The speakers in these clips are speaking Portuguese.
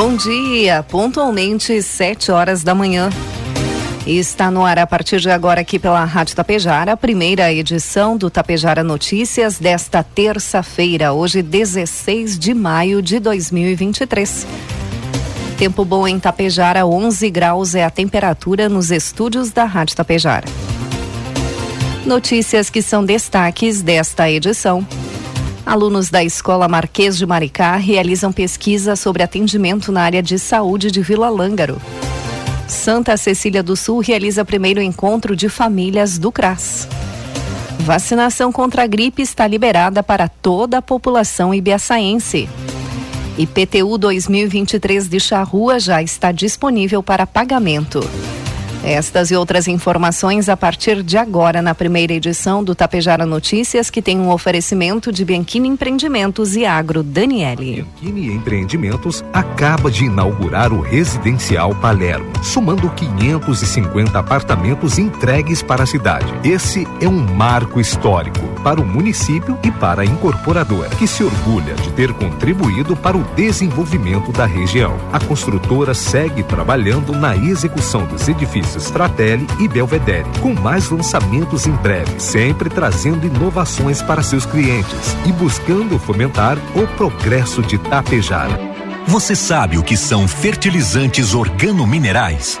Bom dia, pontualmente sete horas da manhã. Está no ar a partir de agora aqui pela Rádio Tapejara, a primeira edição do Tapejara Notícias desta terça-feira, hoje 16 de maio de 2023. Tempo bom em Tapejara, 11 graus é a temperatura nos estúdios da Rádio Tapejara. Notícias que são destaques desta edição. Alunos da Escola Marquês de Maricá realizam pesquisa sobre atendimento na área de saúde de Vila Lângaro. Santa Cecília do Sul realiza primeiro encontro de famílias do CRAS. Vacinação contra a gripe está liberada para toda a população ibiaçaense. IPTU 2023 de Charrua já está disponível para pagamento. Estas e outras informações a partir de agora na primeira edição do Tapejara Notícias, que tem um oferecimento de Bianchini Empreendimentos e Agro Daniele. Bianchini Empreendimentos acaba de inaugurar o Residencial Palermo, somando 550 apartamentos entregues para a cidade. Esse é um marco histórico para o município e para a incorporadora, que se orgulha de ter contribuído para o desenvolvimento da região. A construtora segue trabalhando na execução dos edifícios Fratelli e Belvedere, com mais lançamentos em breve, sempre trazendo inovações para seus clientes e buscando fomentar o progresso de Tapejara. Você sabe o que são fertilizantes organominerais?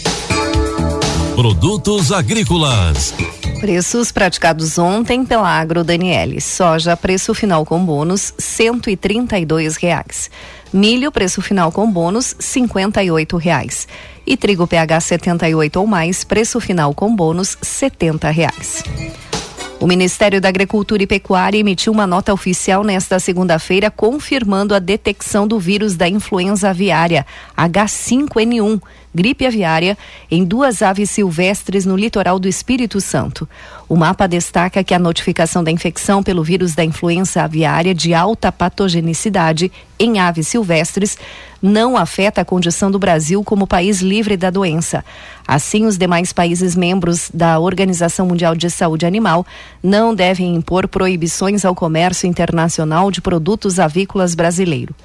Produtos agrícolas Preços praticados ontem pela Agro Daniele. Soja, preço final com bônus, cento e trinta e dois reais. Milho, preço final com bônus, cinquenta e oito reais. E trigo PH 78 ou mais, preço final com bônus, setenta reais. O Ministério da Agricultura e Pecuária emitiu uma nota oficial nesta segunda-feira confirmando a detecção do vírus da influenza aviária H5N1 gripe aviária em duas aves silvestres no litoral do Espírito Santo. O mapa destaca que a notificação da infecção pelo vírus da influenza aviária de alta patogenicidade em aves silvestres não afeta a condição do Brasil como país livre da doença. Assim, os demais países membros da Organização Mundial de Saúde Animal não devem impor proibições ao comércio internacional de produtos avícolas brasileiros.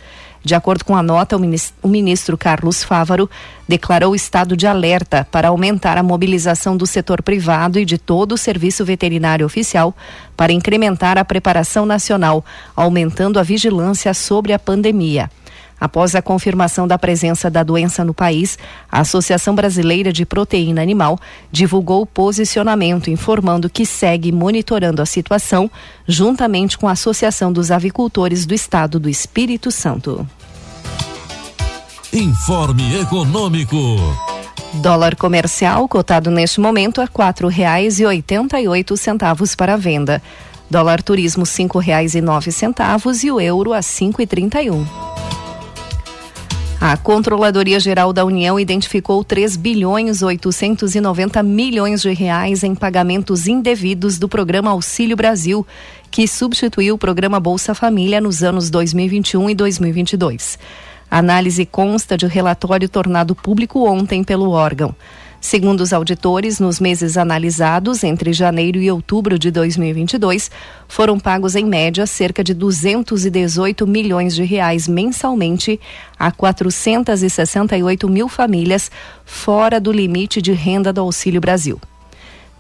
De acordo com a nota, o ministro Carlos Fávaro declarou estado de alerta para aumentar a mobilização do setor privado e de todo o serviço veterinário oficial para incrementar a preparação nacional, aumentando a vigilância sobre a pandemia. Após a confirmação da presença da doença no país, a Associação Brasileira de Proteína Animal divulgou o posicionamento, informando que segue monitorando a situação, juntamente com a Associação dos Avicultores do Estado do Espírito Santo. Informe Econômico. Dólar comercial cotado neste momento a quatro reais e oitenta e oito centavos para venda. Dólar turismo cinco reais e nove centavos e o euro a cinco e trinta e um. A Controladoria Geral da União identificou 3 bilhões 890 milhões de reais em pagamentos indevidos do programa Auxílio Brasil, que substituiu o programa Bolsa Família nos anos 2021 e 2022. A análise consta de relatório tornado público ontem pelo órgão. Segundo os auditores, nos meses analisados, entre janeiro e outubro de 2022, foram pagos em média cerca de 218 milhões de reais mensalmente a 468 mil famílias fora do limite de renda do Auxílio Brasil.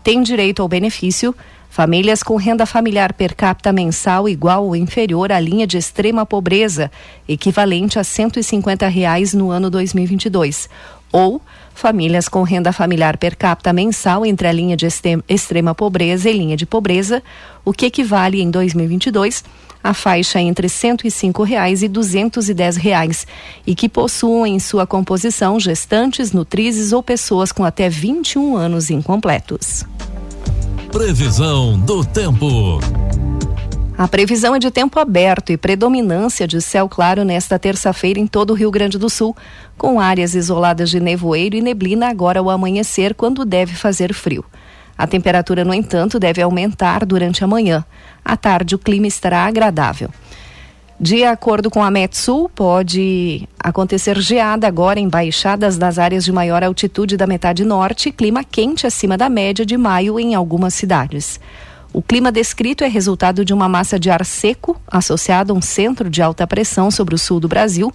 Tem direito ao benefício Famílias com renda familiar per capita mensal igual ou inferior à linha de extrema pobreza, equivalente a 150 reais no ano 2022, ou famílias com renda familiar per capita mensal entre a linha de extrema pobreza e linha de pobreza, o que equivale em 2022 a faixa entre 105 reais e 210 reais, e que possuam em sua composição gestantes, nutrizes ou pessoas com até 21 anos incompletos. Previsão do tempo. A previsão é de tempo aberto e predominância de céu claro nesta terça-feira em todo o Rio Grande do Sul, com áreas isoladas de nevoeiro e neblina agora ao amanhecer, quando deve fazer frio. A temperatura, no entanto, deve aumentar durante a manhã. À tarde, o clima estará agradável. De acordo com a Metsul, pode acontecer geada agora em baixadas das áreas de maior altitude da metade norte, clima quente acima da média de maio em algumas cidades. O clima descrito é resultado de uma massa de ar seco associada a um centro de alta pressão sobre o sul do Brasil,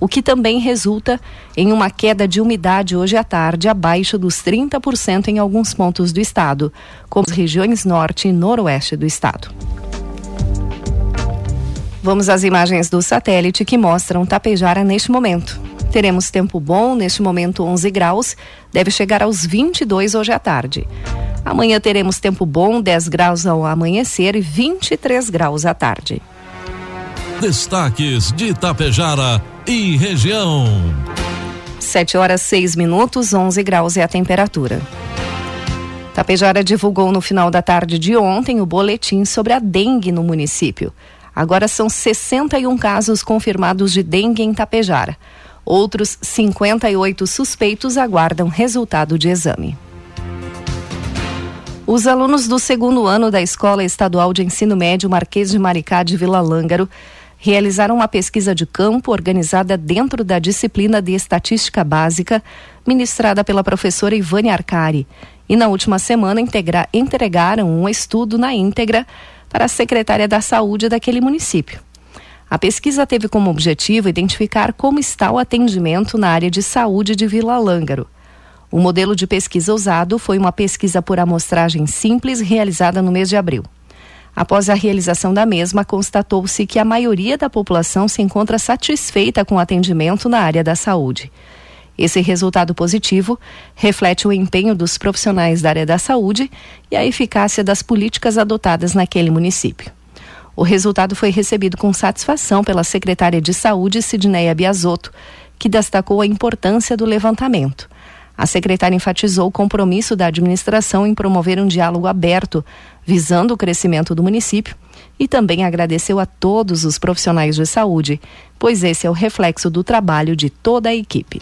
o que também resulta em uma queda de umidade hoje à tarde abaixo dos 30% em alguns pontos do estado, como as regiões norte e noroeste do estado. Vamos às imagens do satélite que mostram Tapejara neste momento. Teremos tempo bom, neste momento 11 graus, deve chegar aos 22 hoje à tarde. Amanhã teremos tempo bom, 10 graus ao amanhecer e 23 graus à tarde. Destaques de Itapejara e região. 7 horas 6 minutos, 11 graus é a temperatura. Tapejara divulgou no final da tarde de ontem o boletim sobre a dengue no município. Agora são 61 casos confirmados de dengue em Tapejara. Outros 58 suspeitos aguardam resultado de exame. Os alunos do segundo ano da Escola Estadual de Ensino Médio Marquês de Maricá de Vila Lângaro realizaram uma pesquisa de campo organizada dentro da disciplina de Estatística Básica, ministrada pela professora Ivane Arcari. E na última semana integra entregaram um estudo na íntegra para a secretária da Saúde daquele município. A pesquisa teve como objetivo identificar como está o atendimento na área de saúde de Vila Lângaro. O modelo de pesquisa usado foi uma pesquisa por amostragem simples realizada no mês de abril. Após a realização da mesma, constatou-se que a maioria da população se encontra satisfeita com o atendimento na área da saúde. Esse resultado positivo reflete o empenho dos profissionais da área da saúde e a eficácia das políticas adotadas naquele município. O resultado foi recebido com satisfação pela secretária de Saúde, Sidneia Biasotto, que destacou a importância do levantamento a secretária enfatizou o compromisso da administração em promover um diálogo aberto, visando o crescimento do município, e também agradeceu a todos os profissionais de saúde, pois esse é o reflexo do trabalho de toda a equipe.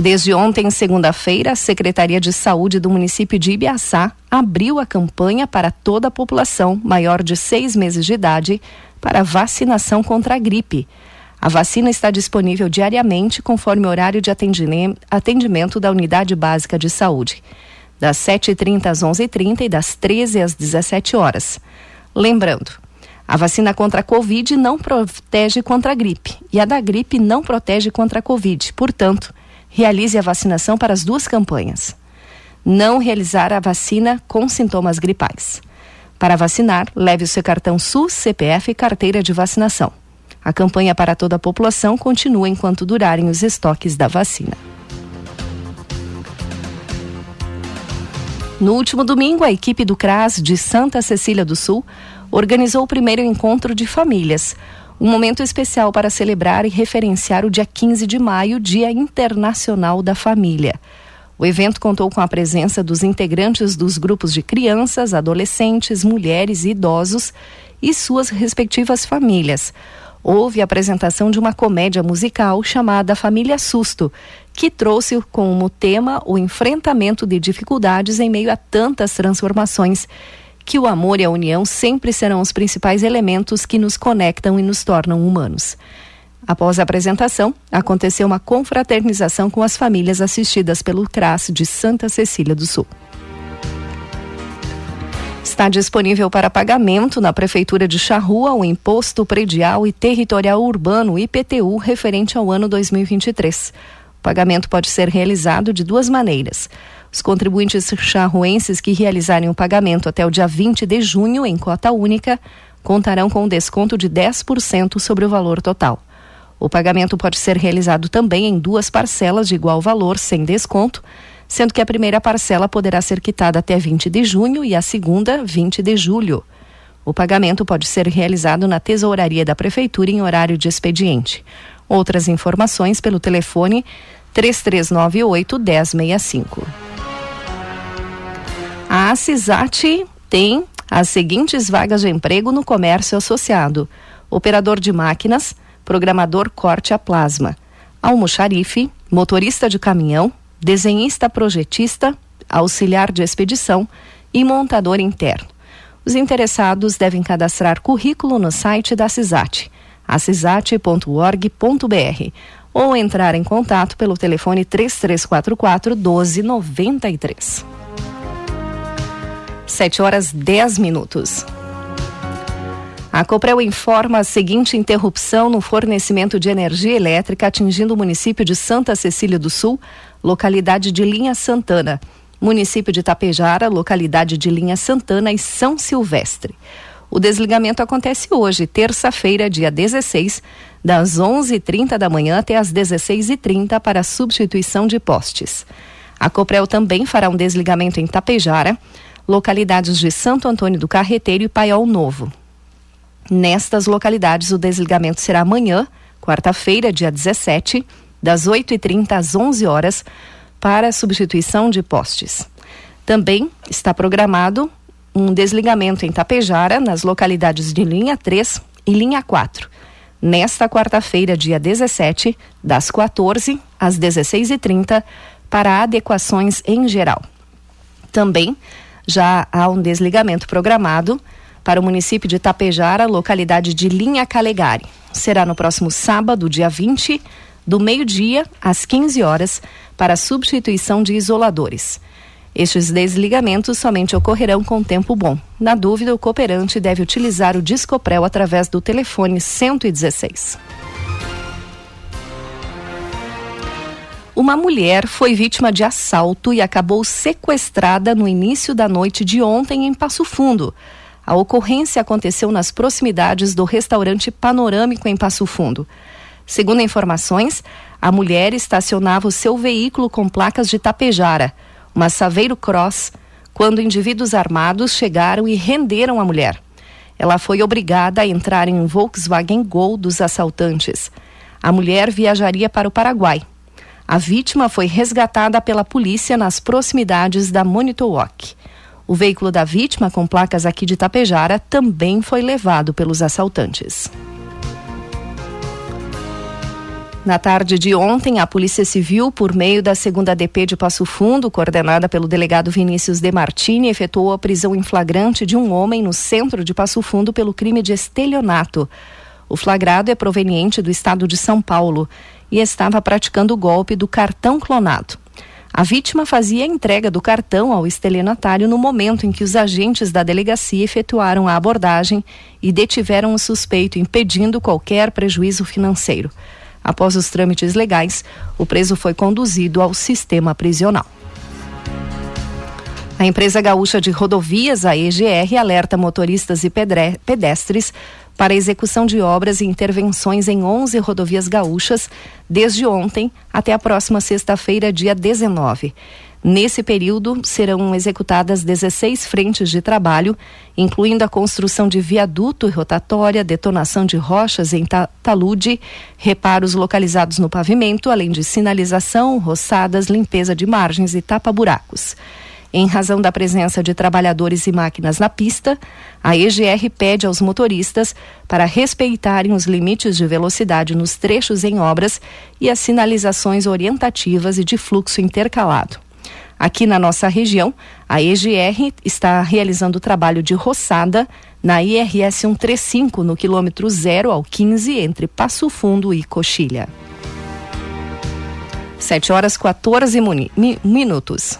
Desde ontem, segunda-feira, a Secretaria de Saúde do município de Ibiaçá abriu a campanha para toda a população maior de seis meses de idade para vacinação contra a gripe. A vacina está disponível diariamente conforme o horário de atendimento da Unidade Básica de Saúde, das 7h30 às 11h30 e das 13 às 17 horas. Lembrando, a vacina contra a Covid não protege contra a gripe e a da gripe não protege contra a Covid. Portanto, realize a vacinação para as duas campanhas. Não realizar a vacina com sintomas gripais. Para vacinar, leve o seu cartão SUS, CPF e carteira de vacinação. A campanha para toda a população continua enquanto durarem os estoques da vacina. No último domingo, a equipe do CRAS de Santa Cecília do Sul organizou o primeiro encontro de famílias, um momento especial para celebrar e referenciar o dia 15 de maio, Dia Internacional da Família. O evento contou com a presença dos integrantes dos grupos de crianças, adolescentes, mulheres e idosos e suas respectivas famílias houve a apresentação de uma comédia musical chamada Família Susto, que trouxe como tema o enfrentamento de dificuldades em meio a tantas transformações, que o amor e a união sempre serão os principais elementos que nos conectam e nos tornam humanos. Após a apresentação, aconteceu uma confraternização com as famílias assistidas pelo CRAS de Santa Cecília do Sul. Está disponível para pagamento na Prefeitura de Charrua o Imposto Predial e Territorial Urbano IPTU referente ao ano 2023. O pagamento pode ser realizado de duas maneiras. Os contribuintes charruenses que realizarem o pagamento até o dia 20 de junho em cota única contarão com um desconto de 10% sobre o valor total. O pagamento pode ser realizado também em duas parcelas de igual valor, sem desconto, sendo que a primeira parcela poderá ser quitada até 20 de junho e a segunda, 20 de julho. O pagamento pode ser realizado na tesouraria da Prefeitura em horário de expediente. Outras informações pelo telefone 3398 1065. A CISAT tem as seguintes vagas de emprego no comércio associado: operador de máquinas, programador corte a plasma, almoxarife, motorista de caminhão, desenhista projetista, auxiliar de expedição e montador interno. Os interessados devem cadastrar currículo no site da CISAT, acisat.org.br ou entrar em contato pelo telefone 3344 1293. 7 horas 10 minutos. A Coprel informa a seguinte interrupção no fornecimento de energia elétrica atingindo o município de Santa Cecília do Sul, localidade de Linha Santana, município de Tapejara, localidade de Linha Santana e São Silvestre. O desligamento acontece hoje, terça-feira, dia 16, das 11h30 da manhã até as 16h30 para substituição de postes. A Coprel também fará um desligamento em Tapejara, localidades de Santo Antônio do Carreteiro e Paiol Novo. Nestas localidades, o desligamento será amanhã, quarta-feira, dia 17, das 8h30 às 11 horas, para substituição de postes. Também está programado um desligamento em Tapejara, nas localidades de linha 3 e linha 4. Nesta quarta-feira, dia 17, das 14 às 16h30, para adequações em geral. Também já há um desligamento programado para o município de Tapejara, localidade de Linha Calegari. Será no próximo sábado, dia 20, do meio-dia às 15 horas, para substituição de isoladores. Estes desligamentos somente ocorrerão com tempo bom. Na dúvida, o cooperante deve utilizar o Discoprel através do telefone 116. Uma mulher foi vítima de assalto e acabou sequestrada no início da noite de ontem em Passo Fundo. A ocorrência aconteceu nas proximidades do restaurante Panorâmico em Passo Fundo. Segundo informações, a mulher estacionava o seu veículo com placas de Tapejara, uma Saveiro Cross, quando indivíduos armados chegaram e renderam a mulher. Ela foi obrigada a entrar em um Volkswagen Gol dos assaltantes. A mulher viajaria para o Paraguai. A vítima foi resgatada pela polícia nas proximidades da Monitowalk. O veículo da vítima, com placas aqui de Tapejara, também foi levado pelos assaltantes. Na tarde de ontem, a Polícia Civil, por meio da segunda DP de Passo Fundo, coordenada pelo delegado Vinícius De Martini, efetuou a prisão em flagrante de um homem no centro de Passo Fundo pelo crime de estelionato. O flagrado é proveniente do estado de São Paulo e estava praticando o golpe do cartão clonado. A vítima fazia a entrega do cartão ao estelionatário no momento em que os agentes da delegacia efetuaram a abordagem e detiveram o suspeito, impedindo qualquer prejuízo financeiro. Após os trâmites legais, o preso foi conduzido ao sistema prisional. A empresa gaúcha de rodovias, a EGR, alerta motoristas e pedestres para a execução de obras e intervenções em 11 rodovias gaúchas desde ontem até a próxima sexta-feira, dia 19. Nesse período, serão executadas 16 frentes de trabalho, incluindo a construção de viaduto e rotatória, detonação de rochas em talude, reparos localizados no pavimento, além de sinalização, roçadas, limpeza de margens e tapa-buracos. Em razão da presença de trabalhadores e máquinas na pista, a EGR pede aos motoristas para respeitarem os limites de velocidade nos trechos em obras e as sinalizações orientativas e de fluxo intercalado. Aqui na nossa região, a EGR está realizando o trabalho de roçada na IRS 135, no quilômetro 0 ao 15, entre Passo Fundo e Coxilha. 7 horas 14 minutos.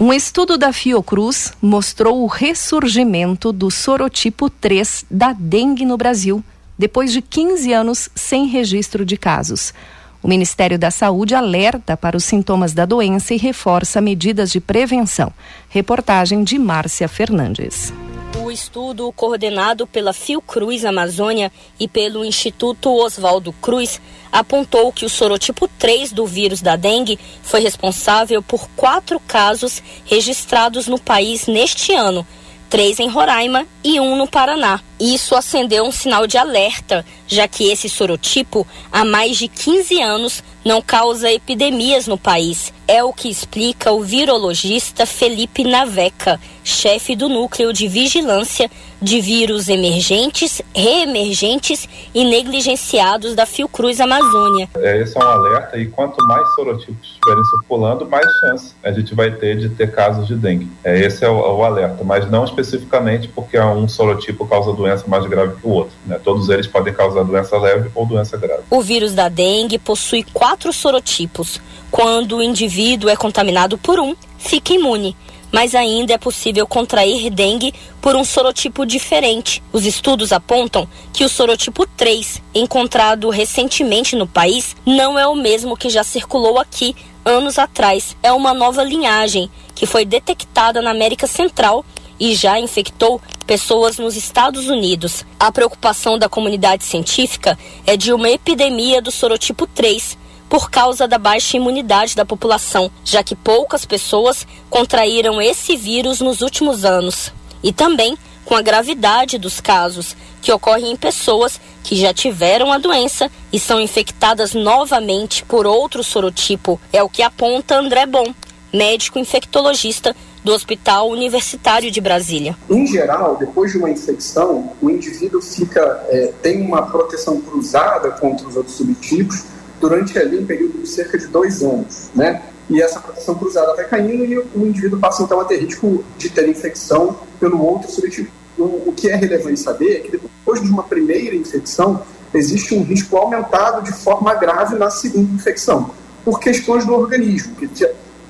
Um estudo da Fiocruz mostrou o ressurgimento do sorotipo 3 da dengue no Brasil, depois de 15 anos sem registro de casos. O Ministério da Saúde alerta para os sintomas da doença e reforça medidas de prevenção. Reportagem de Márcia Fernandes. O estudo, coordenado pela Fiocruz Amazônia e pelo Instituto Oswaldo Cruz, apontou que o sorotipo 3 do vírus da dengue foi responsável por quatro casos registrados no país neste ano, três em Roraima e um no Paraná. Isso acendeu um sinal de alerta, já que esse sorotipo, há mais de 15 anos, não causa epidemias no país. É o que explica o virologista Felipe Naveca, chefe do núcleo de vigilância de vírus emergentes, reemergentes e negligenciados da Fiocruz Amazônia. É, esse é um alerta e quanto mais sorotipos estiverem circulando, mais chance a gente vai ter de ter casos de dengue. É, esse é o, o alerta, mas não especificamente porque um sorotipo causa doença mais grave que o outro. Né? Todos eles podem causar doença leve ou doença grave. O vírus da dengue possui quatro sorotipos. Quando o indivíduo é contaminado por um, fica imune mas ainda é possível contrair dengue por um sorotipo diferente. Os estudos apontam que o sorotipo 3, encontrado recentemente no país, não é o mesmo que já circulou aqui anos atrás. É uma nova linhagem que foi detectada na América Central e já infectou pessoas nos Estados Unidos. A preocupação da comunidade científica é de uma epidemia do sorotipo 3, por causa da baixa imunidade da população, já que poucas pessoas contraíram esse vírus nos últimos anos. E também com a gravidade dos casos, que ocorrem em pessoas que já tiveram a doença e são infectadas novamente por outro sorotipo. É o que aponta André Bom, médico infectologista do Hospital Universitário de Brasília. Em geral, depois de uma infecção, o indivíduo fica é, tem uma proteção cruzada contra os outros subtipos durante ali um período de cerca de dois anos, né? E essa proteção cruzada vai caindo e o indivíduo passa então a ter risco de ter infecção pelo outro subtipo. O que é relevante saber é que depois de uma primeira infecção, existe um risco aumentado de forma grave na segunda infecção, por questões do organismo, que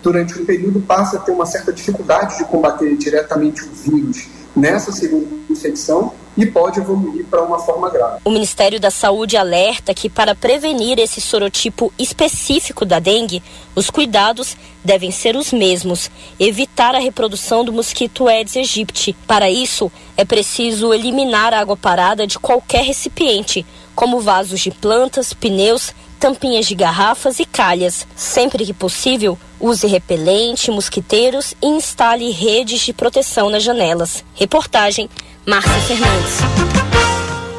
durante um período passa a ter uma certa dificuldade de combater diretamente o vírus nessa segunda infecção e pode evoluir para uma forma grave. O Ministério da Saúde alerta que para prevenir esse sorotipo específico da dengue, os cuidados devem ser os mesmos: evitar a reprodução do mosquito Aedes aegypti. Para isso, é preciso eliminar a água parada de qualquer recipiente, como vasos de plantas, pneus, tampinhas de garrafas e calhas. Sempre que possível, use repelente, mosquiteiros e instale redes de proteção nas janelas. Reportagem Márcia Fernandes.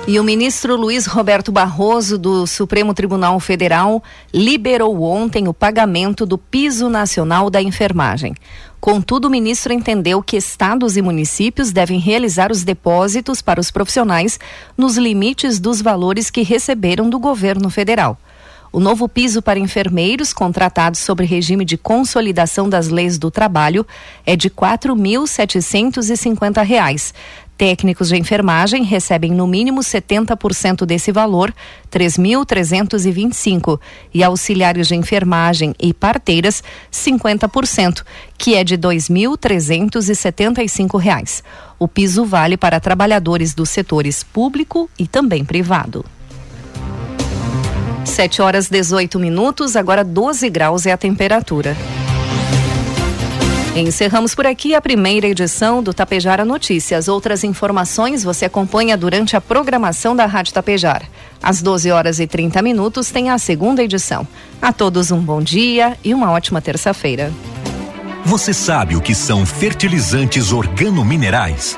E o ministro Luiz Roberto Barroso, do Supremo Tribunal Federal, liberou ontem o pagamento do piso nacional da enfermagem. Contudo, o ministro entendeu que estados e municípios devem realizar os depósitos para os profissionais nos limites dos valores que receberam do governo federal. O novo piso para enfermeiros contratados sob regime de consolidação das leis do trabalho é de R$ 4.750. Técnicos de enfermagem recebem no mínimo 70% desse valor, 3.325, e auxiliares de enfermagem e parteiras 50%, que é de 2.375 reais. O piso vale para trabalhadores dos setores público e também privado. 7 horas 18 minutos, agora 12 graus é a temperatura. Encerramos por aqui a primeira edição do Tapejara Notícias. Outras informações você acompanha durante a programação da Rádio Tapejara. Às 12 horas e 30 minutos tem a segunda edição. A todos um bom dia e uma ótima terça-feira. Você sabe o que são fertilizantes organominerais?